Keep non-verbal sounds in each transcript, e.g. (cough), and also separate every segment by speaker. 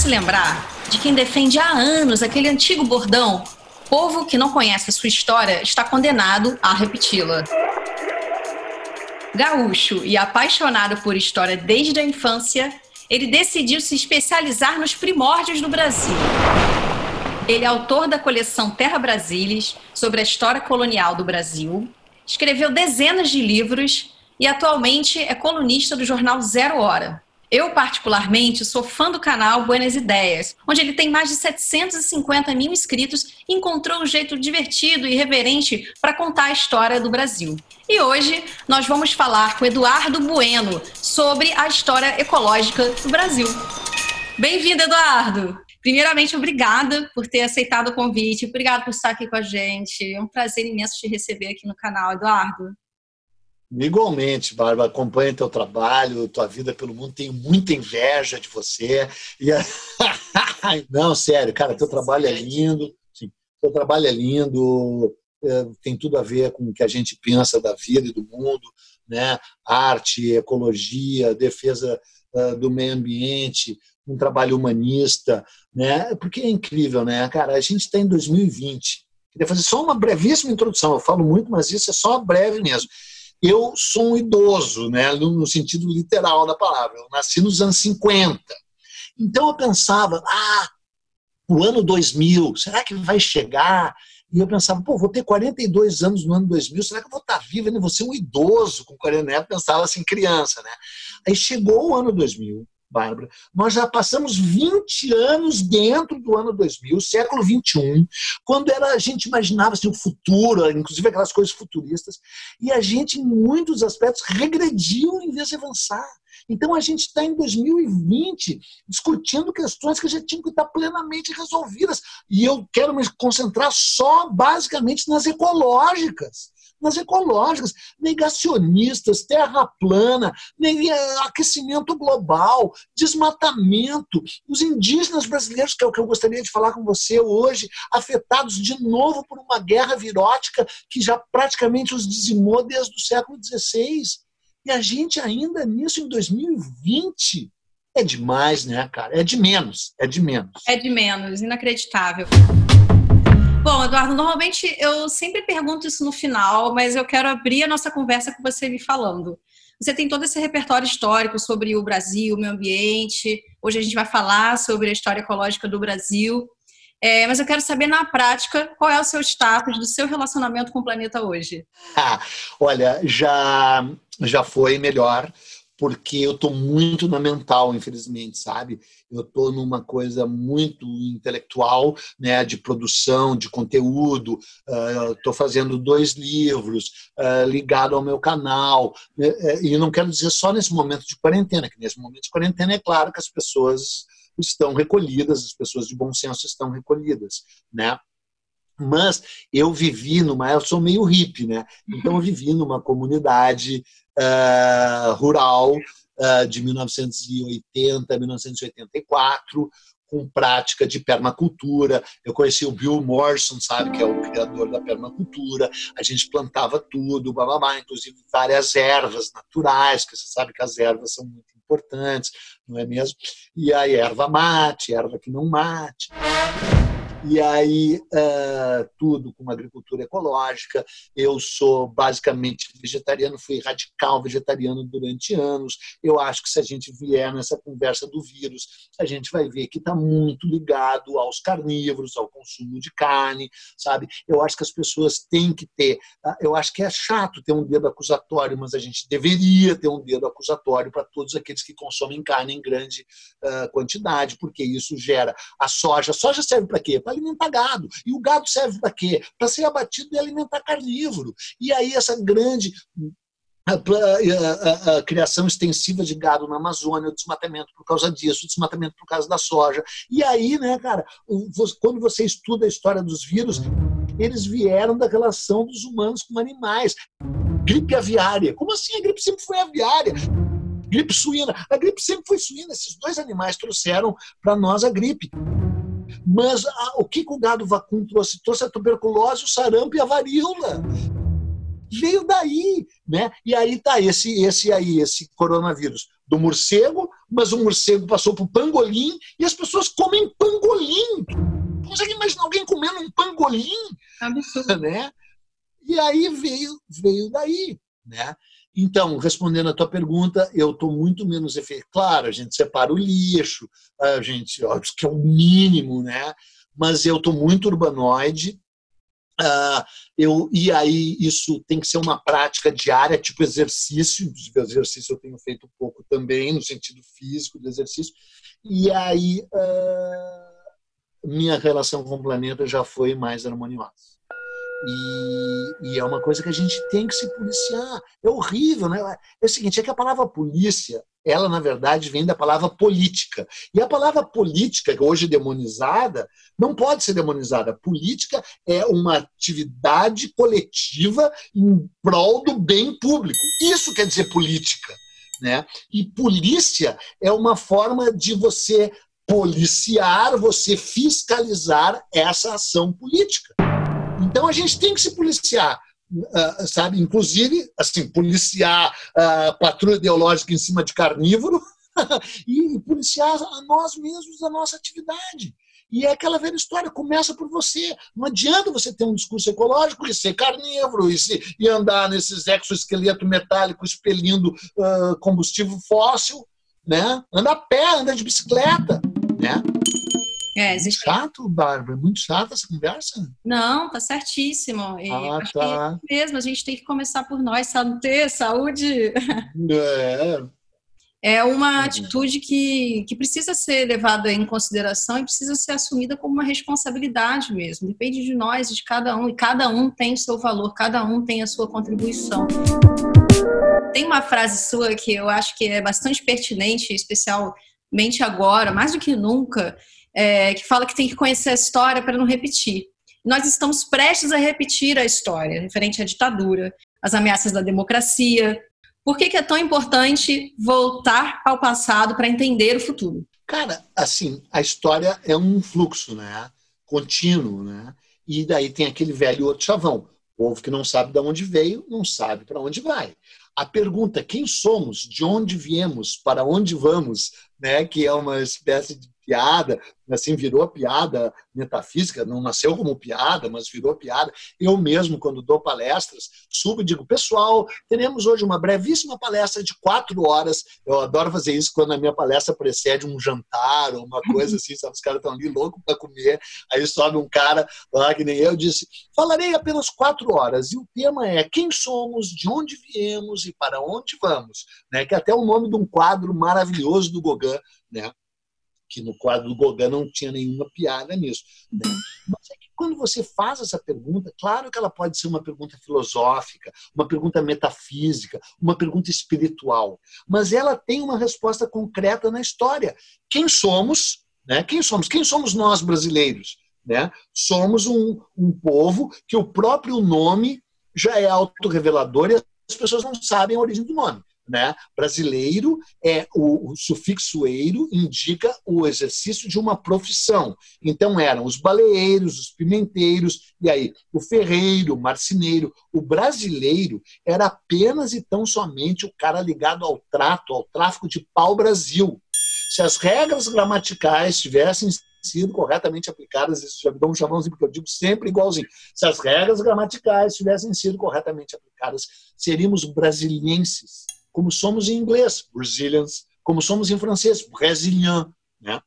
Speaker 1: se lembrar de quem defende há anos aquele antigo bordão: povo que não conhece a sua história está condenado a repeti-la. Gaúcho e apaixonado por história desde a infância, ele decidiu se especializar nos primórdios do Brasil. Ele é autor da coleção Terra Brasilis sobre a história colonial do Brasil, escreveu dezenas de livros e atualmente é colunista do jornal Zero Hora. Eu, particularmente, sou fã do canal Buenas Ideias, onde ele tem mais de 750 mil inscritos e encontrou um jeito divertido e reverente para contar a história do Brasil. E hoje nós vamos falar com Eduardo Bueno sobre a história ecológica do Brasil. Bem-vindo, Eduardo! Primeiramente, obrigada por ter aceitado o convite, obrigado por estar aqui com a gente. É um prazer imenso te receber aqui no canal, Eduardo.
Speaker 2: Igualmente, Bárbara, acompanho teu trabalho, tua vida pelo mundo, tenho muita inveja de você. E... (laughs) Não, sério, cara, teu trabalho é lindo, sim, teu trabalho é lindo, é, tem tudo a ver com o que a gente pensa da vida e do mundo, né? Arte, ecologia, defesa uh, do meio ambiente, um trabalho humanista, né? Porque é incrível, né, cara? A gente está em 2020. Queria fazer só uma brevíssima introdução. Eu falo muito, mas isso é só breve mesmo eu sou um idoso, né, no sentido literal da palavra. Eu nasci nos anos 50. Então eu pensava, ah, o ano 2000, será que vai chegar? E eu pensava, pô, vou ter 42 anos no ano 2000, será que eu vou estar vivo? Eu vou ser um idoso com 40 anos, pensava assim, criança, né? Aí chegou o ano 2000, Bárbara. Nós já passamos 20 anos dentro do ano 2000, século 21, quando era, a gente imaginava assim, o futuro, inclusive aquelas coisas futuristas, e a gente, em muitos aspectos, regrediu em vez de avançar. Então a gente está em 2020 discutindo questões que já tinham que estar plenamente resolvidas. E eu quero me concentrar só basicamente nas ecológicas nas ecológicas, negacionistas, terra plana, aquecimento global, desmatamento, os indígenas brasileiros, que é o que eu gostaria de falar com você hoje, afetados de novo por uma guerra virótica que já praticamente os dizimou desde o século XVI. E a gente ainda nisso em 2020 é demais, né, cara? É de menos, é de menos.
Speaker 1: É de menos, inacreditável. Bom, Eduardo, normalmente eu sempre pergunto isso no final, mas eu quero abrir a nossa conversa com você me falando. Você tem todo esse repertório histórico sobre o Brasil, o meio ambiente. Hoje a gente vai falar sobre a história ecológica do Brasil. É, mas eu quero saber na prática qual é o seu status do seu relacionamento com o planeta hoje.
Speaker 2: Ah, (laughs) olha, já já foi melhor porque eu estou muito na mental, infelizmente, sabe? Eu estou numa coisa muito intelectual, né, de produção, de conteúdo. Estou uh, fazendo dois livros uh, ligado ao meu canal. Né, é, e não quero dizer só nesse momento de quarentena, que nesse momento de quarentena é claro que as pessoas estão recolhidas, as pessoas de bom senso estão recolhidas, né? Mas eu vivi numa, eu sou meio hippie, né? Então eu vivi numa comunidade uh, rural uh, de 1980 a 1984, com prática de permacultura. Eu conheci o Bill Morrison, sabe, que é o criador da permacultura. A gente plantava tudo, bababá, inclusive várias ervas naturais, que você sabe que as ervas são muito importantes, não é mesmo? E a erva mate, erva que não mate e aí uh, tudo com uma agricultura ecológica. Eu sou basicamente vegetariano, fui radical vegetariano durante anos. Eu acho que se a gente vier nessa conversa do vírus, a gente vai ver que está muito ligado aos carnívoros, ao consumo de carne, sabe? Eu acho que as pessoas têm que ter. Ah, eu acho que é chato ter um dedo acusatório, mas a gente deveria ter um dedo acusatório para todos aqueles que consomem carne em grande uh, quantidade, porque isso gera a soja. A soja serve para quê? Para alimentar gado. E o gado serve para quê? Para ser abatido e alimentar carnívoro. E aí essa grande a, a, a, a, criação extensiva de gado na Amazônia, o desmatamento por causa disso, o desmatamento por causa da soja. E aí, né, cara, quando você estuda a história dos vírus, eles vieram da relação dos humanos com animais. Gripe aviária. Como assim? A gripe sempre foi aviária. Gripe suína. A gripe sempre foi suína. Esses dois animais trouxeram para nós a gripe. Mas ah, o que, que o gado vacuno trouxe? Trouxe a tuberculose, o sarampo e a varíola. Veio daí, né? E aí tá esse, esse aí, esse coronavírus do morcego mas o morcego passou para o pangolim e as pessoas comem pangolim. Consegue imaginar alguém comendo um pangolim?
Speaker 1: Absurdo.
Speaker 2: Né? E aí veio, veio daí. Né? Então, respondendo a tua pergunta, eu estou muito menos efetivo. Claro, a gente separa o lixo, a gente, óbvio que é o mínimo, né? mas eu estou muito urbanoide. Uh, eu, e aí isso tem que ser uma prática diária, tipo exercício. Exercício eu tenho feito um pouco também, no sentido físico do exercício. E aí uh, minha relação com o planeta já foi mais harmoniosa. E, e, é uma coisa que a gente tem que se policiar. É horrível, né? É o seguinte, é que a palavra polícia, ela na verdade vem da palavra política. E a palavra política, que hoje é demonizada, não pode ser demonizada. Política é uma atividade coletiva em prol do bem público. Isso quer dizer política, né? E polícia é uma forma de você policiar, você fiscalizar essa ação política. Então a gente tem que se policiar. Uh, sabe, inclusive, assim, policiar a uh, patrulha ideológica em cima de carnívoro (laughs) e policiar a nós mesmos a nossa atividade. E é aquela velha história, começa por você. Não adianta você ter um discurso ecológico e ser carnívoro e, se, e andar nesses exoesqueleto metálico expelindo uh, combustível fóssil, né? Anda a pé, anda de bicicleta, né?
Speaker 1: É, existe...
Speaker 2: Chato, Bárbara, muito chato essa conversa.
Speaker 1: Não, tá certíssimo.
Speaker 2: E ah, tá.
Speaker 1: mesmo, a gente tem que começar por nós, saúde, saúde.
Speaker 2: É.
Speaker 1: É uma uhum. atitude que, que precisa ser levada em consideração e precisa ser assumida como uma responsabilidade mesmo. Depende de nós, de cada um, e cada um tem o seu valor, cada um tem a sua contribuição. Tem uma frase sua que eu acho que é bastante pertinente, especialmente agora, mais do que nunca, é, que fala que tem que conhecer a história para não repetir. Nós estamos prestes a repetir a história referente à ditadura, às ameaças da democracia. Por que, que é tão importante voltar ao passado para entender o futuro?
Speaker 2: Cara, assim, a história é um fluxo, né? Contínuo, né? E daí tem aquele velho outro chavão. O povo que não sabe de onde veio, não sabe para onde vai. A pergunta quem somos, de onde viemos, para onde vamos, né, que é uma espécie de piada, assim, virou piada metafísica, não nasceu como piada, mas virou piada. Eu mesmo, quando dou palestras, subo e digo, pessoal, teremos hoje uma brevíssima palestra de quatro horas. Eu adoro fazer isso quando a minha palestra precede um jantar ou uma coisa assim, sabe? Os caras estão ali loucos para comer, aí sobe um cara lá que nem eu, disse, falarei apenas quatro horas, e o tema é quem somos, de onde viemos e para onde vamos, né? que é até o nome de um quadro maravilhoso do Gauguin, né? Que no quadro do Gauguin não tinha nenhuma piada nisso. Né? Mas é que quando você faz essa pergunta, claro que ela pode ser uma pergunta filosófica, uma pergunta metafísica, uma pergunta espiritual, mas ela tem uma resposta concreta na história. Quem somos? Né? Quem somos? Quem somos nós brasileiros? Né? Somos um, um povo que o próprio nome já é autorrevelador e as pessoas não sabem a origem do nome. Né? Brasileiro é o, o sufixo eiro indica o exercício de uma profissão. Então eram os baleeiros, os pimenteiros, e aí o ferreiro, o marceneiro. O brasileiro era apenas e tão somente o cara ligado ao trato, ao tráfico de pau-brasil. Se as regras gramaticais tivessem sido corretamente aplicadas, isso já um chamãozinho, porque eu digo sempre igualzinho. Se as regras gramaticais tivessem sido corretamente aplicadas, seríamos brasilienses como somos em inglês, Brazilians, como somos em francês, Brésilien. Né?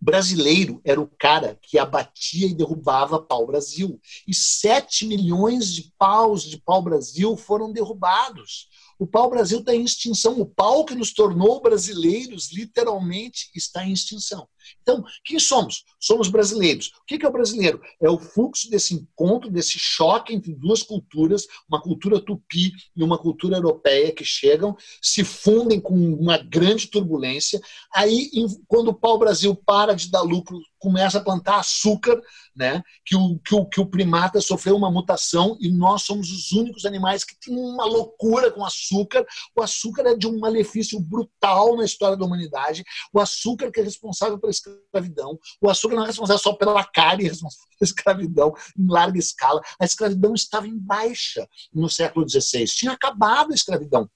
Speaker 2: Brasileiro era o cara que abatia e derrubava pau-brasil. E 7 milhões de paus de pau-brasil foram derrubados. O pau-brasil está em extinção. O pau que nos tornou brasileiros, literalmente, está em extinção. Então, quem somos? Somos brasileiros. O que é o brasileiro? É o fluxo desse encontro, desse choque entre duas culturas, uma cultura tupi e uma cultura europeia que chegam, se fundem com uma grande turbulência. Aí, quando o pau-brasil para de dar lucro, começa a plantar açúcar, né? que, o, que, o, que o primata sofreu uma mutação e nós somos os únicos animais que têm uma loucura com açúcar. O açúcar é de um malefício brutal na história da humanidade. O açúcar que é responsável escravidão. O açúcar não é responsável só pela carne, é responsável pela escravidão em larga escala. A escravidão estava em baixa no século XVI. Tinha acabado a escravidão.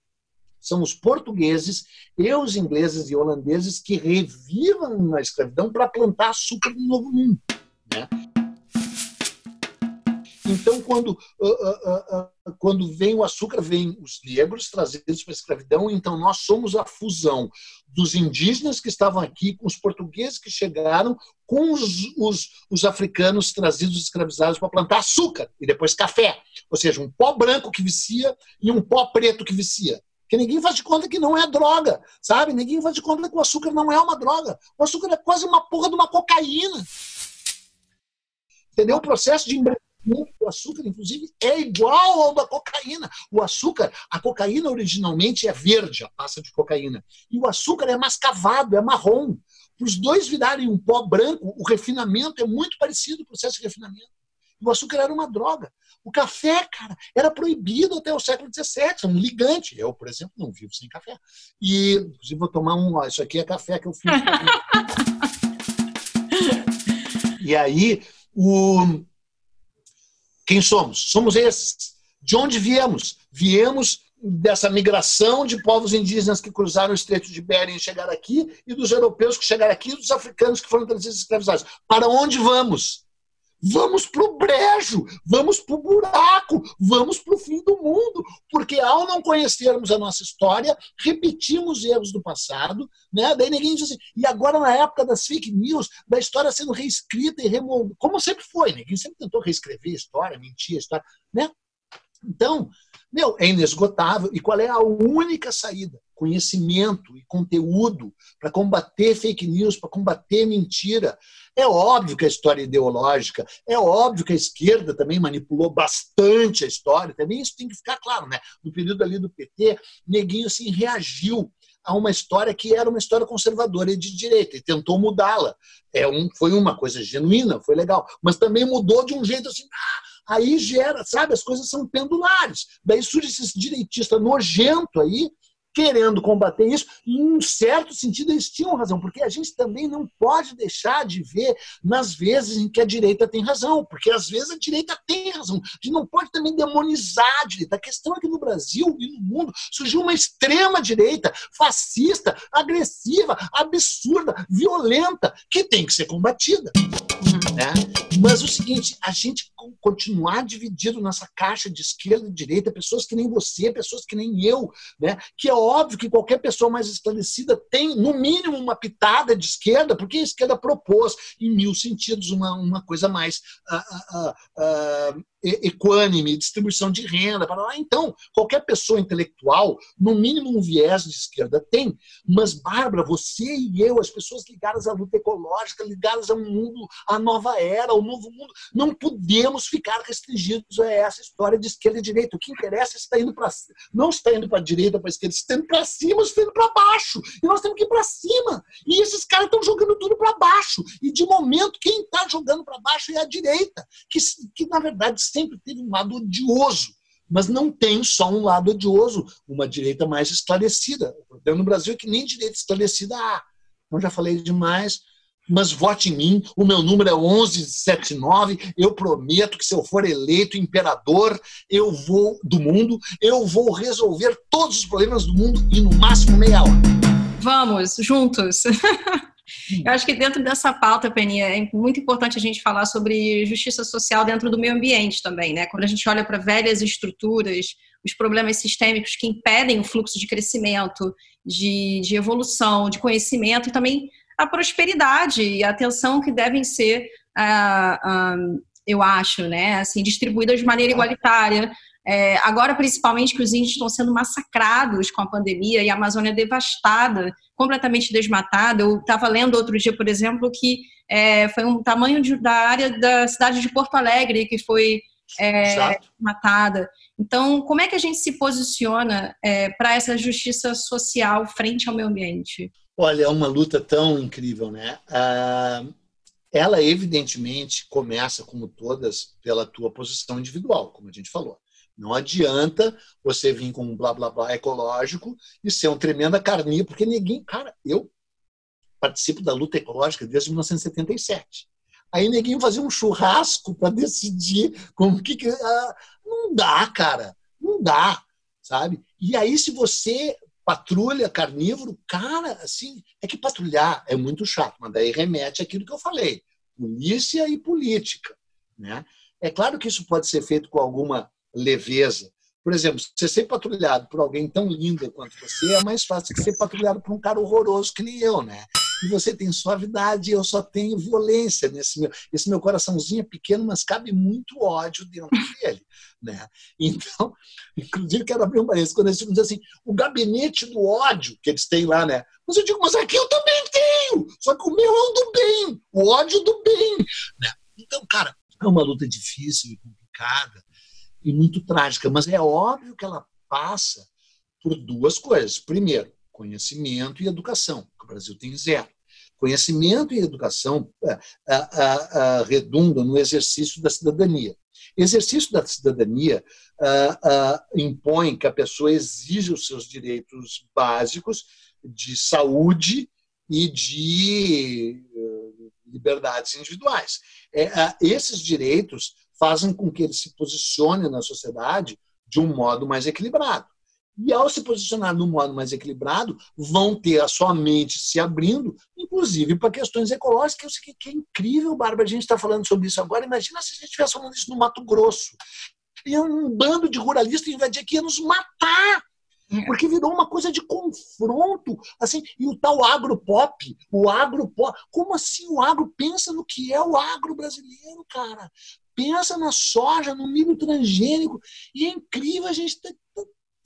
Speaker 2: são os portugueses e os ingleses e holandeses que revivam a escravidão para plantar açúcar no Novo Mundo. Né? Então, quando, uh, uh, uh, quando vem o açúcar, vem os negros trazidos para a escravidão. Então, nós somos a fusão dos indígenas que estavam aqui, com os portugueses que chegaram, com os, os, os africanos trazidos escravizados para plantar açúcar e depois café. Ou seja, um pó branco que vicia e um pó preto que vicia. Que ninguém faz de conta que não é droga, sabe? Ninguém faz de conta que o açúcar não é uma droga. O açúcar é quase uma porra de uma cocaína. Entendeu? O processo de o açúcar, inclusive, é igual ao da cocaína. O açúcar, a cocaína originalmente é verde, a pasta de cocaína. E o açúcar é mascavado, é marrom. Para os dois virarem um pó branco, o refinamento é muito parecido o processo de refinamento. O açúcar era uma droga. O café, cara, era proibido até o século XVII, é um ligante. Eu, por exemplo, não vivo sem café. E, inclusive, vou tomar um. Ó, isso aqui é café que eu fiz. (laughs) e aí, o, quem somos? Somos esses. De onde viemos? Viemos dessa migração de povos indígenas que cruzaram o Estreito de Bering e chegaram aqui, e dos europeus que chegaram aqui, e dos africanos que foram trazidos escravizados. Para onde vamos? Vamos para o brejo, vamos para o buraco, vamos para o fim do mundo, porque ao não conhecermos a nossa história, repetimos erros do passado, né? Daí ninguém diz assim, e agora na época das fake news, da história sendo reescrita e removida, como sempre foi, ninguém sempre tentou reescrever a história, mentir a história, né? Então, meu, é inesgotável. E qual é a única saída? Conhecimento e conteúdo para combater fake news, para combater mentira. É óbvio que a história é ideológica, é óbvio que a esquerda também manipulou bastante a história, também isso tem que ficar claro, né? No período ali do PT, Neguinho assim reagiu a uma história que era uma história conservadora e de direita e tentou mudá-la. É um, foi uma coisa genuína, foi legal, mas também mudou de um jeito assim, ah, aí gera, sabe, as coisas são pendulares. Daí surge esse direitista nojento aí, querendo combater isso, e em um certo sentido eles tinham razão, porque a gente também não pode deixar de ver nas vezes em que a direita tem razão, porque às vezes a direita tem razão. A gente não pode também demonizar a direita. A questão é que no Brasil e no mundo surgiu uma extrema direita fascista, agressiva, absurda, violenta, que tem que ser combatida. Né? Mas o seguinte, a gente continuar dividido nessa caixa de esquerda e direita, pessoas que nem você, pessoas que nem eu, né? que é óbvio que qualquer pessoa mais esclarecida tem, no mínimo, uma pitada de esquerda, porque a esquerda propôs, em mil sentidos, uma, uma coisa mais uh, uh, uh, equânime, distribuição de renda, para lá. Então, qualquer pessoa intelectual, no mínimo um viés de esquerda tem. Mas, Bárbara, você e eu, as pessoas ligadas à luta ecológica, ligadas ao mundo, à nova era, ao novo mundo, não podemos ficar restringidos a essa história de esquerda e direita. O que interessa é está indo para não está indo para a direita, para a esquerda, está indo para cima, está indo para baixo. E nós temos que ir para cima. E esses caras estão jogando tudo para baixo. E de momento, quem está jogando para baixo é a direita, que, que na verdade sempre teve um lado odioso, mas não tem só um lado odioso, uma direita mais esclarecida. O problema no Brasil é que nem direita esclarecida há. Então já falei demais, mas vote em mim. O meu número é 1179. Eu prometo que se eu for eleito imperador, eu vou do mundo, eu vou resolver todos os problemas do mundo em no máximo meia hora.
Speaker 1: Vamos juntos. (laughs) Eu acho que dentro dessa pauta, Peninha, é muito importante a gente falar sobre justiça social dentro do meio ambiente também, né? Quando a gente olha para velhas estruturas, os problemas sistêmicos que impedem o fluxo de crescimento, de, de evolução, de conhecimento e também a prosperidade e a atenção que devem ser, uh, eu acho, né? Assim, distribuídas de maneira igualitária, é, agora, principalmente, que os índios estão sendo massacrados com a pandemia e a Amazônia devastada, completamente desmatada. Eu estava lendo outro dia, por exemplo, que é, foi um tamanho de, da área da cidade de Porto Alegre que foi é, matada. Então, como é que a gente se posiciona é, para essa justiça social frente ao meio ambiente?
Speaker 2: Olha, é uma luta tão incrível, né? Ah, ela, evidentemente, começa, como todas, pela tua posição individual, como a gente falou. Não adianta você vir com um blá blá blá ecológico e ser um tremenda carninha, porque ninguém. Cara, eu participo da luta ecológica desde 1977. Aí ninguém fazia um churrasco para decidir como que. ah, não dá, cara. Não dá, sabe? E aí, se você patrulha, carnívoro, cara, assim, é que patrulhar é muito chato, mas daí remete àquilo que eu falei, polícia e política, né? É claro que isso pode ser feito com alguma leveza. Por exemplo, você ser patrulhado por alguém tão lindo quanto você é mais fácil que ser patrulhado por um cara horroroso que nem eu, né? E você tem suavidade, eu só tenho violência nesse meu. Esse meu coraçãozinho é pequeno, mas cabe muito ódio dentro (laughs) dele, né? Então, (laughs) inclusive quero abrir um parênteses quando eles dizem assim, o gabinete do ódio que eles têm lá, né? Mas eu digo, mas aqui eu também tenho, só que o meu é o do bem, o ódio do bem, né? Então, cara, é uma luta difícil e complicada e muito trágica, mas é óbvio que ela passa por duas coisas. Primeiro, conhecimento e educação, que o Brasil tem zero. Conhecimento e educação é, redundam no exercício da cidadania. Exercício da cidadania impõe que a pessoa exija os seus direitos básicos de saúde e de eh, liberdades individuais. É, esses direitos fazem com que ele se posicione na sociedade de um modo mais equilibrado. E ao se posicionar de um modo mais equilibrado, vão ter a sua mente se abrindo, inclusive para questões ecológicas, que, que é incrível, Bárbara, a gente está falando sobre isso agora. Imagina se a gente estivesse falando isso no Mato Grosso. E um bando de ruralistas invadir aqui ia nos matar. É. Porque virou uma coisa de confronto, assim, e o tal agropop, o agropop, como assim o agro pensa no que é o agro brasileiro, cara? Pensa na soja, no milho transgênico, e é incrível a gente ter,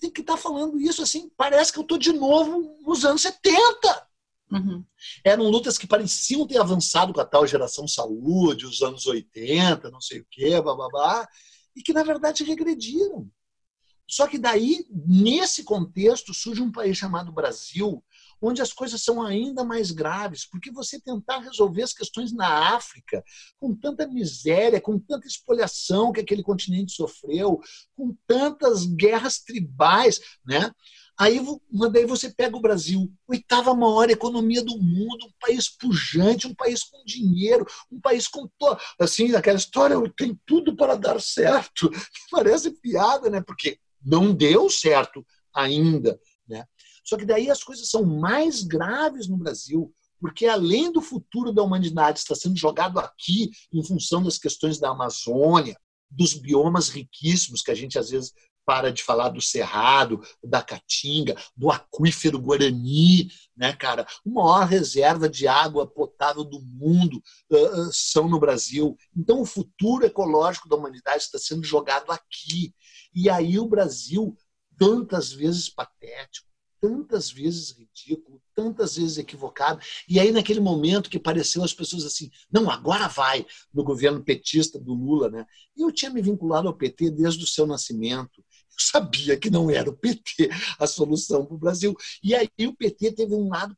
Speaker 2: ter que estar tá falando isso assim, parece que eu estou de novo nos anos 70. Uhum. Eram lutas que pareciam ter avançado com a tal geração saúde, os anos 80, não sei o quê, babá, e que na verdade regrediram. Só que daí, nesse contexto, surge um país chamado Brasil, onde as coisas são ainda mais graves, porque você tentar resolver as questões na África, com tanta miséria, com tanta espoliação que aquele continente sofreu, com tantas guerras tribais, né? Aí daí você pega o Brasil, oitava maior economia do mundo, um país pujante, um país com dinheiro, um país com assim aquela história tem tudo para dar certo. (laughs) Parece piada, né? Porque não deu certo ainda. Só que daí as coisas são mais graves no Brasil, porque além do futuro da humanidade estar sendo jogado aqui em função das questões da Amazônia, dos biomas riquíssimos que a gente às vezes para de falar do Cerrado, da Caatinga, do aquífero Guarani, né, cara? Uma maior reserva de água potável do mundo uh, são no Brasil. Então, o futuro ecológico da humanidade está sendo jogado aqui. E aí o Brasil, tantas vezes patético, tantas vezes ridículo, tantas vezes equivocado. E aí, naquele momento que pareceu as pessoas assim, não, agora vai, no governo petista do Lula, né? Eu tinha me vinculado ao PT desde o seu nascimento. Eu sabia que não era o PT a solução para o Brasil. E aí o PT teve um lado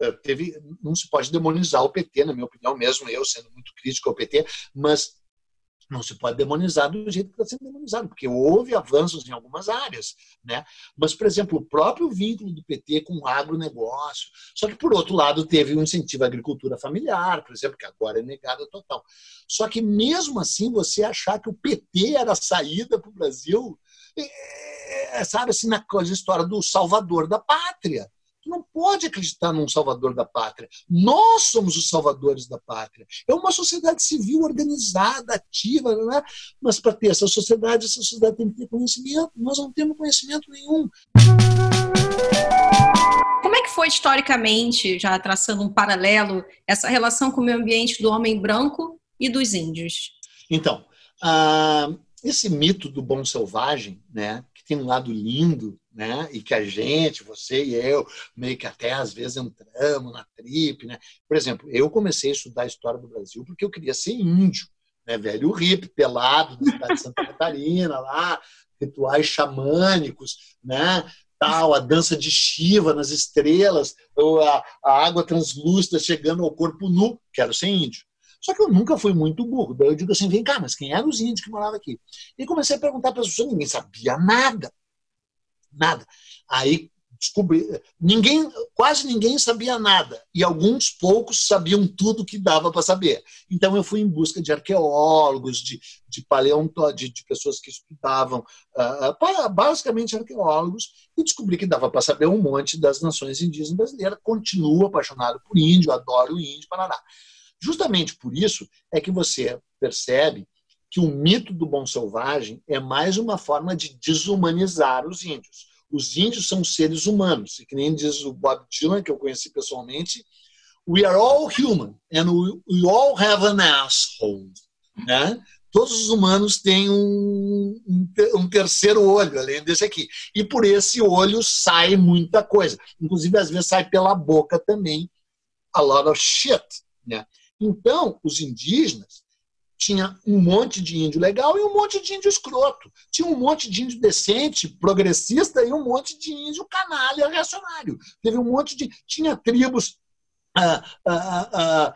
Speaker 2: eh, teve, não se pode demonizar o PT, na minha opinião, mesmo eu sendo muito crítico ao PT, mas não se pode demonizar do jeito que está sendo demonizado, porque houve avanços em algumas áreas. Né? Mas, por exemplo, o próprio vínculo do PT com o agronegócio. Só que, por outro lado, teve um incentivo à agricultura familiar, por exemplo, que agora é negada total. Só que, mesmo assim, você achar que o PT era a saída para o Brasil, é, é, sabe assim, na história do salvador da pátria. Tu não pode acreditar num salvador da pátria. Nós somos os salvadores da pátria. É uma sociedade civil organizada, ativa, não é? mas para ter essa sociedade, essa sociedade tem que ter conhecimento. Nós não temos conhecimento nenhum.
Speaker 1: Como é que foi historicamente, já traçando um paralelo, essa relação com o meio ambiente do homem branco e dos índios?
Speaker 2: Então, uh, esse mito do bom selvagem, né, que tem um lado lindo né? E que a gente, você e eu, meio que até às vezes entramos na trip, né? Por exemplo, eu comecei a estudar a história do Brasil porque eu queria ser índio, né? Velho hippie, pelado, na cidade de Santa Catarina, lá, rituais xamânicos, né? Tal, a dança de Shiva nas estrelas, ou a, a água translúcida chegando ao corpo nu, quero ser índio. Só que eu nunca fui muito burro. Daí eu digo assim: vem cá, mas quem eram os índios que moravam aqui? E comecei a perguntar para as pessoas, ninguém sabia nada nada. Aí descobri, ninguém, quase ninguém sabia nada e alguns poucos sabiam tudo que dava para saber. Então eu fui em busca de arqueólogos, de, de paleontólogos, de, de, pessoas que estudavam, uh, basicamente arqueólogos, e descobri que dava para saber um monte das nações indígenas brasileiras. Continuo apaixonado por índio, adoro o índio, Paraná. Justamente por isso é que você percebe que o mito do bom selvagem é mais uma forma de desumanizar os índios. Os índios são seres humanos, e que nem diz o Bob Dylan, que eu conheci pessoalmente, we are all human and we, all have an asshole. Né? Todos os humanos têm um, um, terceiro olho, além desse aqui. E por esse olho sai muita coisa. Inclusive, às vezes sai pela boca também a lot of shit. Né? Então, os indígenas tinha um monte de índio legal e um monte de índio escroto. Tinha um monte de índio decente, progressista e um monte de índio canalha, reacionário. Teve um monte de. Tinha tribos ah, ah, ah,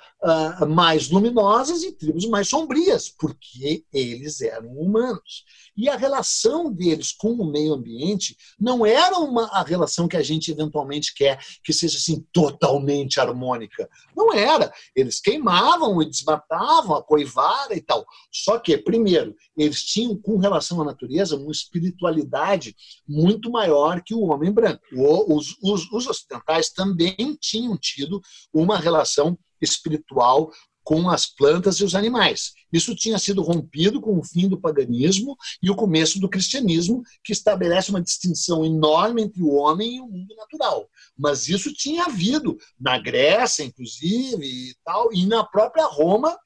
Speaker 2: mais luminosas e tribos mais sombrias, porque eles eram humanos. E a relação deles com o meio ambiente não era uma, a relação que a gente eventualmente quer que seja assim totalmente harmônica. Não era. Eles queimavam e desmatavam, a coivara e tal. Só que, primeiro, eles tinham, com relação à natureza, uma espiritualidade muito maior que o homem branco. Os, os, os ocidentais também tinham tido uma relação espiritual com as plantas e os animais. Isso tinha sido rompido com o fim do paganismo e o começo do cristianismo, que estabelece uma distinção enorme entre o homem e o mundo natural. Mas isso tinha havido na Grécia, inclusive, e tal, e na própria Roma,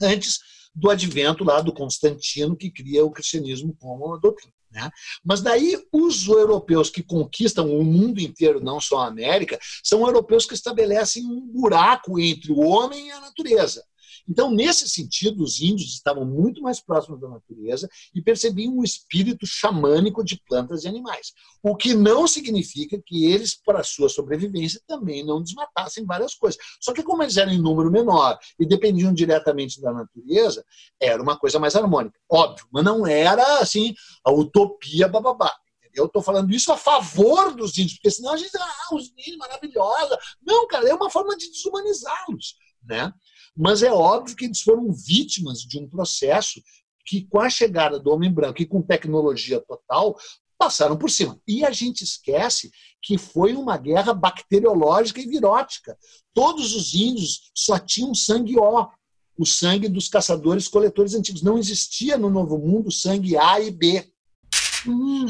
Speaker 2: antes do advento lá do Constantino, que cria o cristianismo como uma doutrina. Né? Mas daí os europeus que conquistam o mundo inteiro, não só a América, são europeus que estabelecem um buraco entre o homem e a natureza. Então, nesse sentido, os índios estavam muito mais próximos da natureza e percebiam um espírito xamânico de plantas e animais. O que não significa que eles, para sua sobrevivência, também não desmatassem várias coisas. Só que, como eles eram em número menor e dependiam diretamente da natureza, era uma coisa mais harmônica. Óbvio, mas não era assim a utopia bababá. Eu estou falando isso a favor dos índios, porque senão a gente, ah, os índios maravilhosa. Não, cara, é uma forma de desumanizá-los, né? Mas é óbvio que eles foram vítimas de um processo que, com a chegada do homem branco e com tecnologia total, passaram por cima. E a gente esquece que foi uma guerra bacteriológica e virótica. Todos os índios só tinham sangue O, o sangue dos caçadores-coletores antigos. Não existia no Novo Mundo sangue A e B.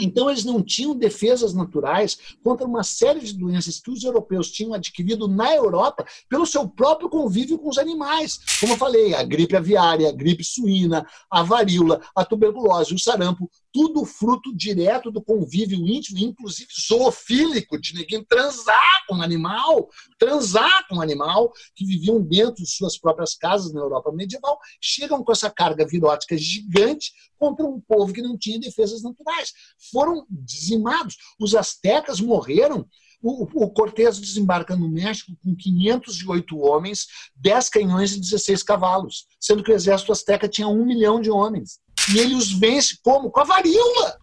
Speaker 2: Então, eles não tinham defesas naturais contra uma série de doenças que os europeus tinham adquirido na Europa pelo seu próprio convívio com os animais. Como eu falei, a gripe aviária, a gripe suína, a varíola, a tuberculose, o sarampo, tudo fruto direto do convívio íntimo, inclusive zoofílico, de ninguém transar com um animal, transar com um animal, que viviam dentro de suas próprias casas na Europa medieval, chegam com essa carga virótica gigante contra um povo que não tinha defesas naturais. Foram dizimados. Os astecas morreram o, o Cortés desembarca no México com 508 homens, 10 canhões e 16 cavalos, sendo que o exército azteca tinha um milhão de homens. E ele os vence como? Com a varíola.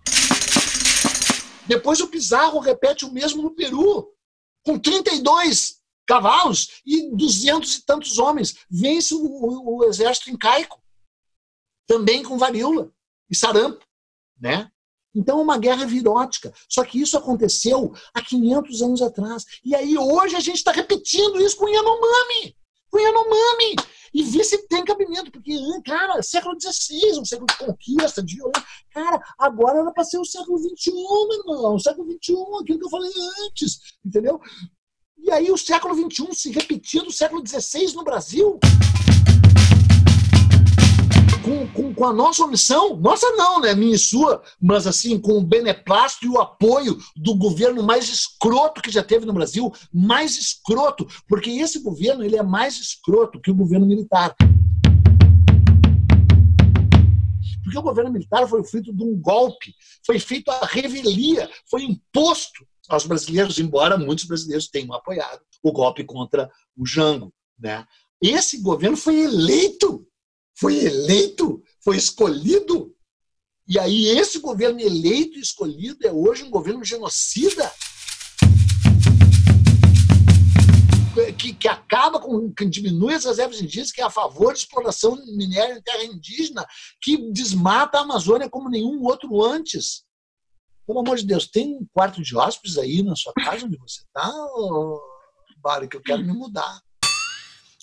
Speaker 2: Depois o Pizarro repete o mesmo no Peru, com 32 cavalos e 200 e tantos homens. Vence o, o, o exército incaico, também com varíola e sarampo. Né? Então, é uma guerra virótica. Só que isso aconteceu há 500 anos atrás. E aí, hoje, a gente está repetindo isso com Yanomami. Com Yanomami. E vê se tem cabimento, porque, cara, século XVI, um século de conquista, de. Cara, agora era para ser o século XXI, irmão. O século XXI, aquilo que eu falei antes. Entendeu? E aí, o século XXI se repetindo o século XVI no Brasil com, a nossa omissão, nossa não, né, minha e sua, mas assim, com o beneplácito e o apoio do governo mais escroto que já teve no Brasil, mais escroto, porque esse governo ele é mais escroto que o governo militar. Porque o governo militar foi fruto de um golpe, foi feito a revelia, foi imposto aos brasileiros, embora muitos brasileiros tenham apoiado o golpe contra o Jango. Né? Esse governo foi eleito foi eleito, foi escolhido. E aí esse governo eleito e escolhido é hoje um governo genocida. Que, que, acaba com, que diminui as reservas indígenas, que é a favor de exploração minério em terra indígena, que desmata a Amazônia como nenhum outro antes. Pelo amor de Deus, tem um quarto de hóspedes aí na sua casa onde você está, Bari, que eu quero me mudar.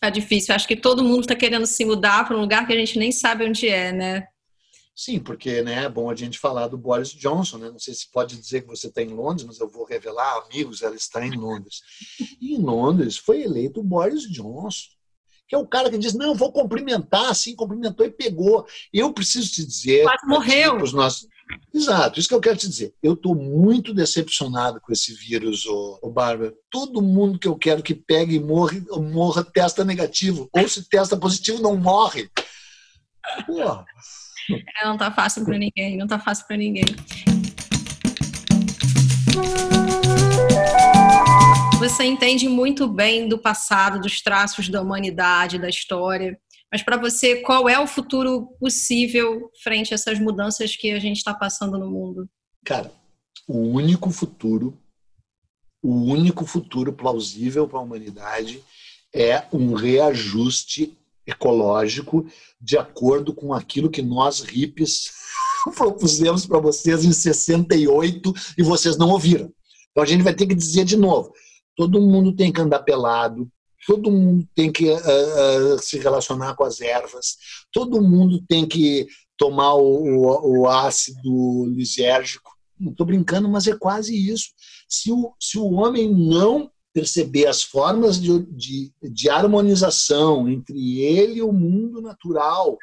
Speaker 1: Tá difícil. Acho que todo mundo está querendo se mudar para um lugar que a gente nem sabe onde é, né?
Speaker 2: Sim, porque né, é bom a gente falar do Boris Johnson. Né? Não sei se pode dizer que você está em Londres, mas eu vou revelar, amigos, ela está em Londres. E em Londres foi eleito o Boris Johnson, que é o cara que diz: não, eu vou cumprimentar, assim, cumprimentou e pegou. Eu preciso te dizer.
Speaker 1: Quase morreu.
Speaker 2: Os nossos... Exato, isso que eu quero te dizer. Eu estou muito decepcionado com esse vírus, ô, ô Bárbara. Todo mundo que eu quero que pegue e morra, morra testa negativo. Ou se testa positivo, não morre.
Speaker 1: É, não tá fácil para ninguém, não tá fácil para ninguém. Você entende muito bem do passado, dos traços da humanidade, da história. Mas para você, qual é o futuro possível frente a essas mudanças que a gente está passando no mundo?
Speaker 2: Cara, o único futuro, o único futuro plausível para a humanidade é um reajuste ecológico de acordo com aquilo que nós hippies (laughs) propusemos para vocês em 68 e vocês não ouviram. Então a gente vai ter que dizer de novo: todo mundo tem que andar pelado, todo mundo tem que uh, uh, se relacionar com as ervas, todo mundo tem que tomar o, o, o ácido lisérgico. Não estou brincando, mas é quase isso. Se o, se o homem não perceber as formas de, de, de harmonização entre ele e o mundo natural,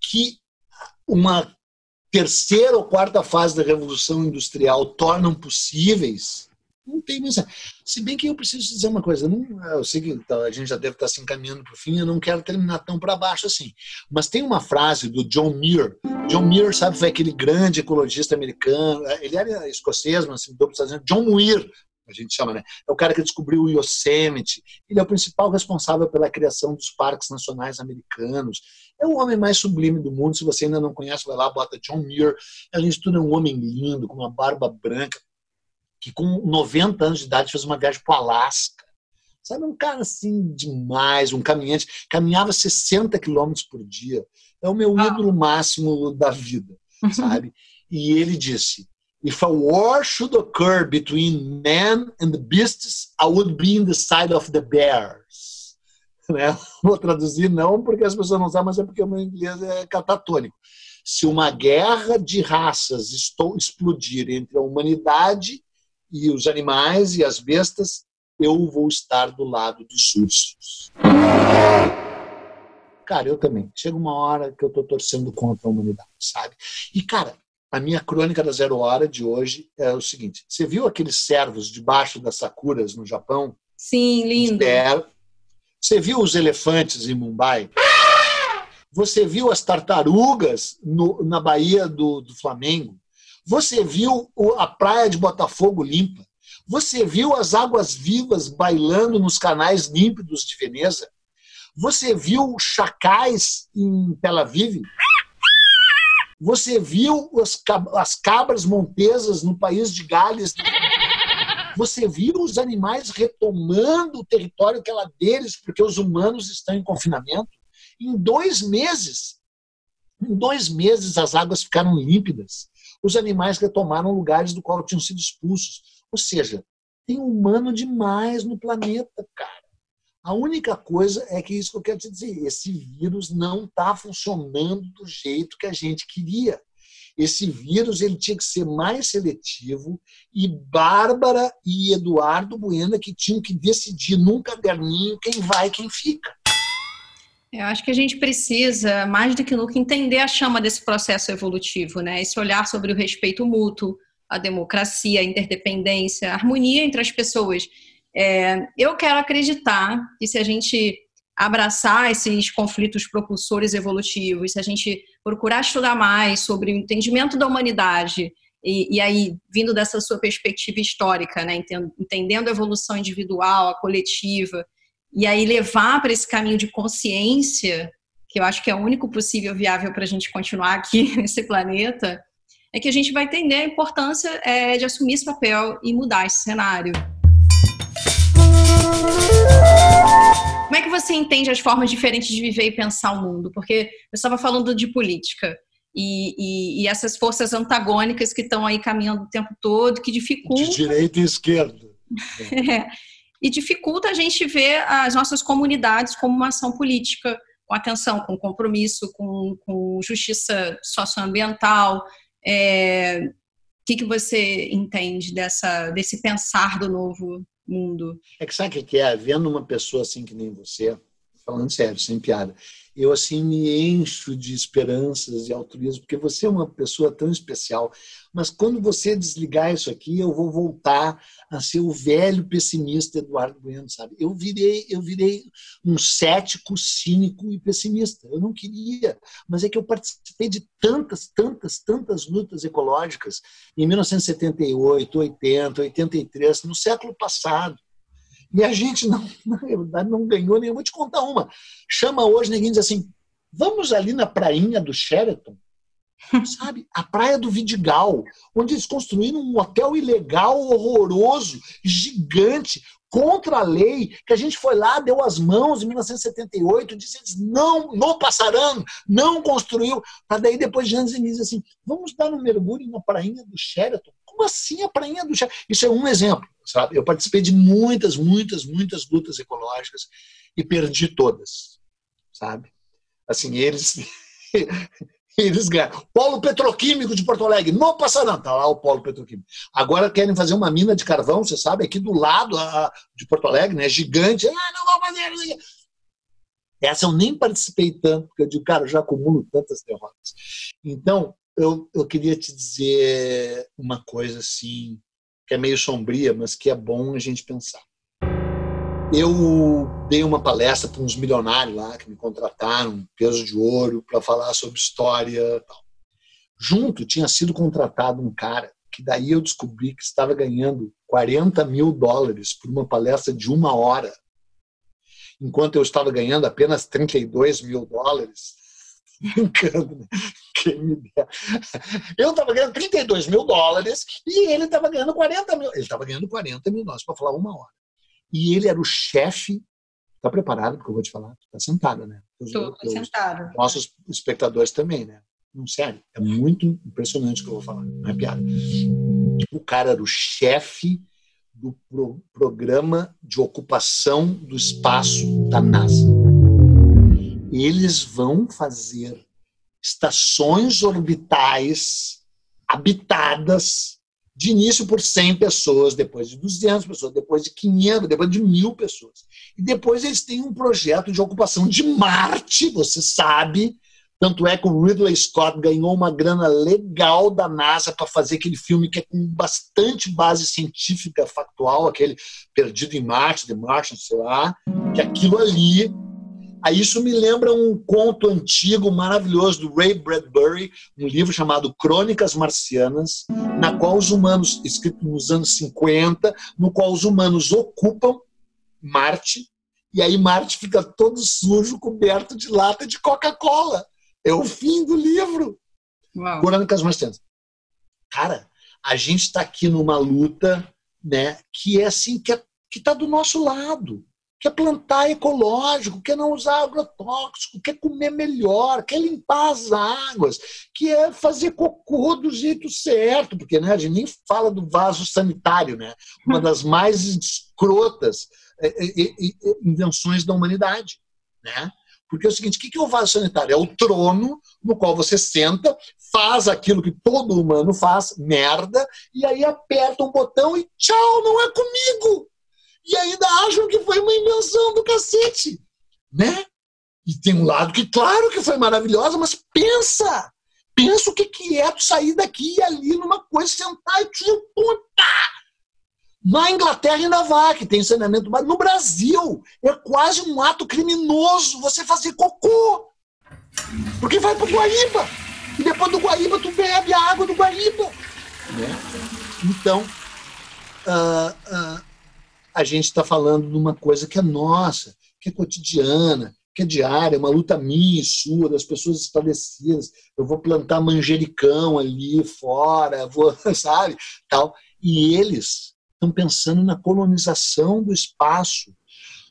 Speaker 2: que uma terceira ou quarta fase da revolução industrial tornam possíveis, não tem mais. Se bem que eu preciso dizer uma coisa, não, eu sei que a gente já deve estar se encaminhando para o fim, eu não quero terminar tão para baixo assim. Mas tem uma frase do John Muir. John Muir, sabe, foi aquele grande ecologista americano, ele era escocês, mas se mudou para os Estados Unidos. John Muir, a gente chama, né? É o cara que descobriu o Yosemite. Ele é o principal responsável pela criação dos parques nacionais americanos. É o homem mais sublime do mundo. Se você ainda não conhece, vai lá, bota John Muir. Além de tudo, é um homem lindo, com uma barba branca, que com 90 anos de idade fez uma viagem para o Alasca. Sabe, um cara assim demais, um caminhante. Caminhava 60 quilômetros por dia. É o meu ídolo máximo da vida, sabe? E ele disse: If a war should occur between man and the beasts, I would be in the side of the bears. (laughs) Né? Vou traduzir não porque as pessoas não sabem, mas é porque o meu inglês é catatônico. Se uma guerra de raças explodir entre a humanidade e os animais e as bestas, eu vou estar do lado dos ursos. Cara, eu também. Chega uma hora que eu tô torcendo contra a humanidade, sabe? E, cara, a minha crônica da Zero Hora de hoje é o seguinte: você viu aqueles servos debaixo das sakuras no Japão?
Speaker 1: Sim, lindo.
Speaker 2: Você viu os elefantes em Mumbai? Você viu as tartarugas no, na Baía do, do Flamengo? Você viu a praia de Botafogo limpa? Você viu as águas vivas bailando nos canais límpidos de Veneza? Você viu chacais em Tel Aviv? Você viu as, as cabras montesas no país de Gales? Você viu os animais retomando o território que era deles porque os humanos estão em confinamento? Em dois meses, em dois meses as águas ficaram límpidas. Os animais retomaram lugares do qual tinham sido expulsos. Ou seja, tem humano demais no planeta, cara. A única coisa é que isso que eu quero te dizer, esse vírus não está funcionando do jeito que a gente queria. Esse vírus ele tinha que ser mais seletivo e Bárbara e Eduardo Buena que tinham que decidir num caderninho quem vai quem fica.
Speaker 1: Eu acho que a gente precisa, mais do que nunca, entender a chama desse processo evolutivo, né? Esse olhar sobre o respeito mútuo, a democracia, a interdependência, a harmonia entre as pessoas. É, eu quero acreditar que se a gente abraçar esses conflitos propulsores evolutivos, se a gente procurar estudar mais sobre o entendimento da humanidade, e, e aí, vindo dessa sua perspectiva histórica, né, entendendo a evolução individual, a coletiva, e aí levar para esse caminho de consciência, que eu acho que é o único possível viável para a gente continuar aqui (laughs) nesse planeta, é que a gente vai entender a importância é, de assumir esse papel e mudar esse cenário. Como é que você entende as formas diferentes de viver e pensar o mundo? Porque eu estava falando de política. E, e, e, essas forças antagônicas que estão aí caminhando o tempo todo, que dificultam.
Speaker 2: De direita e esquerda. (laughs)
Speaker 1: é, e dificulta a gente ver as nossas comunidades como uma ação política, com atenção, com compromisso, com, com justiça socioambiental. É, o que, que você entende dessa, desse pensar do novo mundo?
Speaker 2: É que sabe o que é? Vendo uma pessoa assim que nem você, falando sério, sem piada, eu assim me encho de esperanças e altruísmo, porque você é uma pessoa tão especial. Mas quando você desligar isso aqui, eu vou voltar a ser o velho pessimista Eduardo Bueno, sabe? Eu virei, eu virei um cético, cínico e pessimista. Eu não queria, mas é que eu participei de tantas, tantas, tantas lutas ecológicas em 1978, 80, 83, no século passado. E a gente, não, (laughs) não ganhou nenhuma. Vou te contar uma. Chama hoje, ninguém diz assim: vamos ali na prainha do Sheraton, (laughs) sabe? A praia do Vidigal, onde eles construíram um hotel ilegal, horroroso, gigante, contra a lei, que a gente foi lá, deu as mãos em 1978, disse eles não, não passarão, não construiu, para daí depois de anos eles assim, vamos dar um mergulho na prainha do Sheraton. Como assim a prainha do Sheraton? Isso é um exemplo, sabe? Eu participei de muitas, muitas, muitas lutas ecológicas e perdi todas, sabe? Assim, eles (laughs) eles ganham. Polo petroquímico de Porto Alegre, não passarão. Está lá o polo petroquímico. Agora querem fazer uma mina de carvão, você sabe, aqui do lado a, de Porto Alegre, né? Gigante. Ah, não vou fazer. Essa eu nem participei tanto, porque eu digo, cara, eu já acumulo tantas derrotas. Então, eu, eu queria te dizer uma coisa assim, que é meio sombria, mas que é bom a gente pensar. Eu dei uma palestra para uns milionários lá que me contrataram, peso de ouro, para falar sobre história tal. Junto tinha sido contratado um cara que daí eu descobri que estava ganhando 40 mil dólares por uma palestra de uma hora, enquanto eu estava ganhando apenas 32 mil dólares. (laughs) Quem me der. Eu estava ganhando 32 mil dólares e ele estava ganhando 40 mil. Ele estava ganhando 40 mil dólares para falar uma hora. E ele era o chefe. Está preparado porque eu vou te falar? Está sentada, né?
Speaker 1: Estou sentada.
Speaker 2: Nossos espectadores também, né? Não, sério. É muito impressionante o que eu vou falar. Não é piada. O cara era o chefe do pro programa de ocupação do espaço da NASA. Eles vão fazer estações orbitais habitadas de início por 100 pessoas, depois de 200 pessoas, depois de 500, depois de mil pessoas. E depois eles têm um projeto de ocupação de Marte, você sabe. Tanto é que o Ridley Scott ganhou uma grana legal da NASA para fazer aquele filme que é com bastante base científica factual, aquele Perdido em Marte, The Martian, sei lá, que aquilo ali Aí isso me lembra um conto antigo maravilhoso do Ray Bradbury, um livro chamado Crônicas Marcianas, na qual os humanos, escrito nos anos 50, no qual os humanos ocupam Marte, e aí Marte fica todo sujo, coberto de lata de Coca-Cola. É o fim do livro. Uau. Crônicas Marcianas. Cara, a gente está aqui numa luta né, que é assim, que é, está do nosso lado quer plantar ecológico, quer não usar agrotóxico, quer comer melhor, quer limpar as águas, quer fazer cocô do jeito certo, porque né, a gente nem fala do vaso sanitário, né? uma hum. das mais escrotas é, é, é, invenções da humanidade. Né? Porque é o seguinte, o que é o vaso sanitário? É o trono no qual você senta, faz aquilo que todo humano faz, merda, e aí aperta um botão e tchau, não é comigo e ainda acham que foi uma invenção do cacete, né? E tem um lado que, claro que foi maravilhosa, mas pensa, pensa o que, que é tu sair daqui e ali numa coisa, sentar e te puta! Na Inglaterra ainda vai, que tem saneamento No Brasil, é quase um ato criminoso você fazer cocô. Porque vai pro Guaíba. E depois do Guaíba, tu bebe a água do Guaíba. Né? Então, uh, uh, a gente está falando de uma coisa que é nossa, que é cotidiana, que é diária, uma luta minha e sua, das pessoas estabelecidas. Eu vou plantar manjericão ali fora, (laughs) vou, sabe? Tal. E eles estão pensando na colonização do espaço,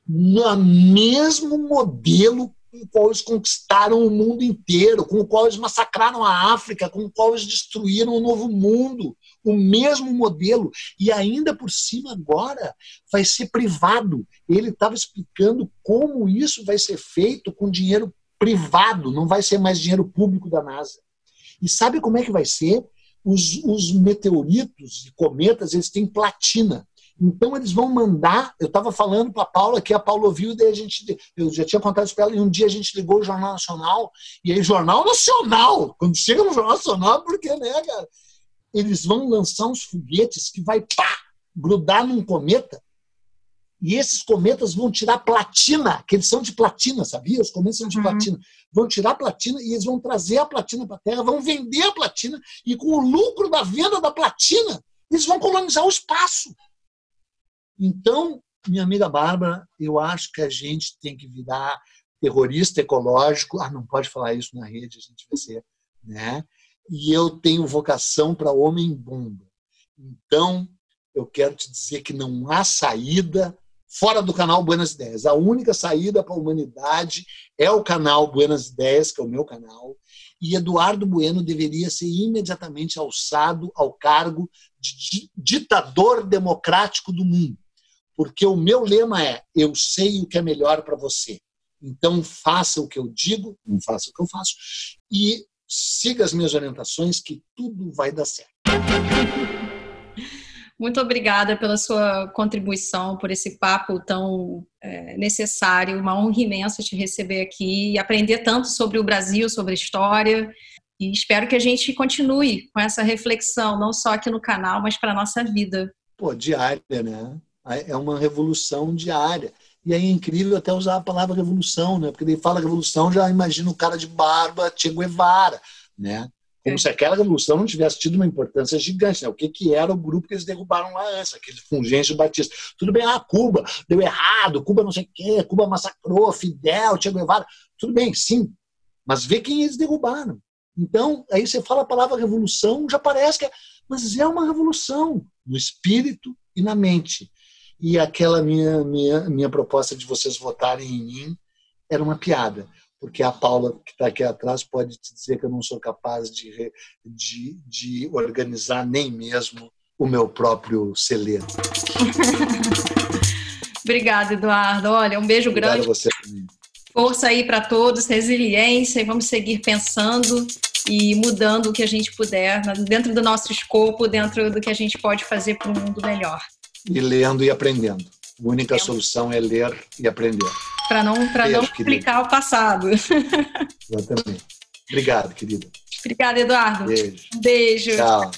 Speaker 2: no mesmo modelo com o qual eles conquistaram o mundo inteiro, com o qual eles massacraram a África, com o qual eles destruíram o novo mundo. O mesmo modelo. E ainda por cima, agora, vai ser privado. Ele estava explicando como isso vai ser feito com dinheiro privado, não vai ser mais dinheiro público da NASA. E sabe como é que vai ser? Os, os meteoritos e cometas, eles têm platina. Então eles vão mandar. Eu estava falando para a Paula que a Paula ouviu, daí a gente, eu já tinha contado isso para ela, e um dia a gente ligou o Jornal Nacional, e aí, Jornal Nacional! Quando chega no Jornal Nacional, porque, né, cara? Eles vão lançar uns foguetes que vai pá, grudar num cometa, e esses cometas vão tirar platina, que eles são de platina, sabia? Os cometas são de uhum. platina. Vão tirar platina e eles vão trazer a platina para a Terra, vão vender a platina, e com o lucro da venda da platina, eles vão colonizar o espaço. Então, minha amiga Bárbara, eu acho que a gente tem que virar terrorista ecológico. Ah, não pode falar isso na rede, a gente vai ser. Né? E eu tenho vocação para homem-bomba. Então, eu quero te dizer que não há saída fora do canal Buenas Ideias. A única saída para a humanidade é o canal Buenas Ideias, que é o meu canal, e Eduardo Bueno deveria ser imediatamente alçado ao cargo de ditador democrático do mundo porque o meu lema é: eu sei o que é melhor para você. Então, faça o que eu digo, não faça o que eu faço, e siga as minhas orientações, que tudo vai dar certo.
Speaker 1: Muito obrigada pela sua contribuição, por esse papo tão é, necessário. Uma honra imensa te receber aqui e aprender tanto sobre o Brasil, sobre a história. E espero que a gente continue com essa reflexão, não só aqui no canal, mas para a nossa vida.
Speaker 2: Pô, diária, né? é uma revolução diária. E aí é incrível até usar a palavra revolução, né? Porque ele fala revolução, já imagina o cara de barba, Che Guevara, né? Como é. se aquela revolução não tivesse tido uma importância gigante. Né? O que, que era o grupo que eles derrubaram lá antes, aquele Fungêncio Batista. Tudo bem, ah, Cuba deu errado, Cuba não sei o quê, Cuba massacrou, Fidel, Che Guevara. Tudo bem, sim. Mas vê quem eles derrubaram. Então, aí você fala a palavra revolução, já parece que é. Mas é uma revolução no espírito e na mente. E aquela minha, minha, minha proposta de vocês votarem em mim era uma piada, porque a Paula, que está aqui atrás, pode te dizer que eu não sou capaz de, de, de organizar nem mesmo o meu próprio celeiro. (laughs)
Speaker 1: Obrigada, Eduardo. Olha, um beijo
Speaker 2: Obrigado
Speaker 1: grande.
Speaker 2: A você também.
Speaker 1: Força aí para todos, resiliência, e vamos seguir pensando e mudando o que a gente puder, dentro do nosso escopo, dentro do que a gente pode fazer para um mundo melhor
Speaker 2: e lendo e aprendendo. A única solução é ler e aprender.
Speaker 1: Para não, pra não explicar o passado.
Speaker 2: Exatamente. Obrigado, querida.
Speaker 1: Obrigada, Eduardo.
Speaker 2: Beijo.
Speaker 1: Beijo.
Speaker 2: Tchau.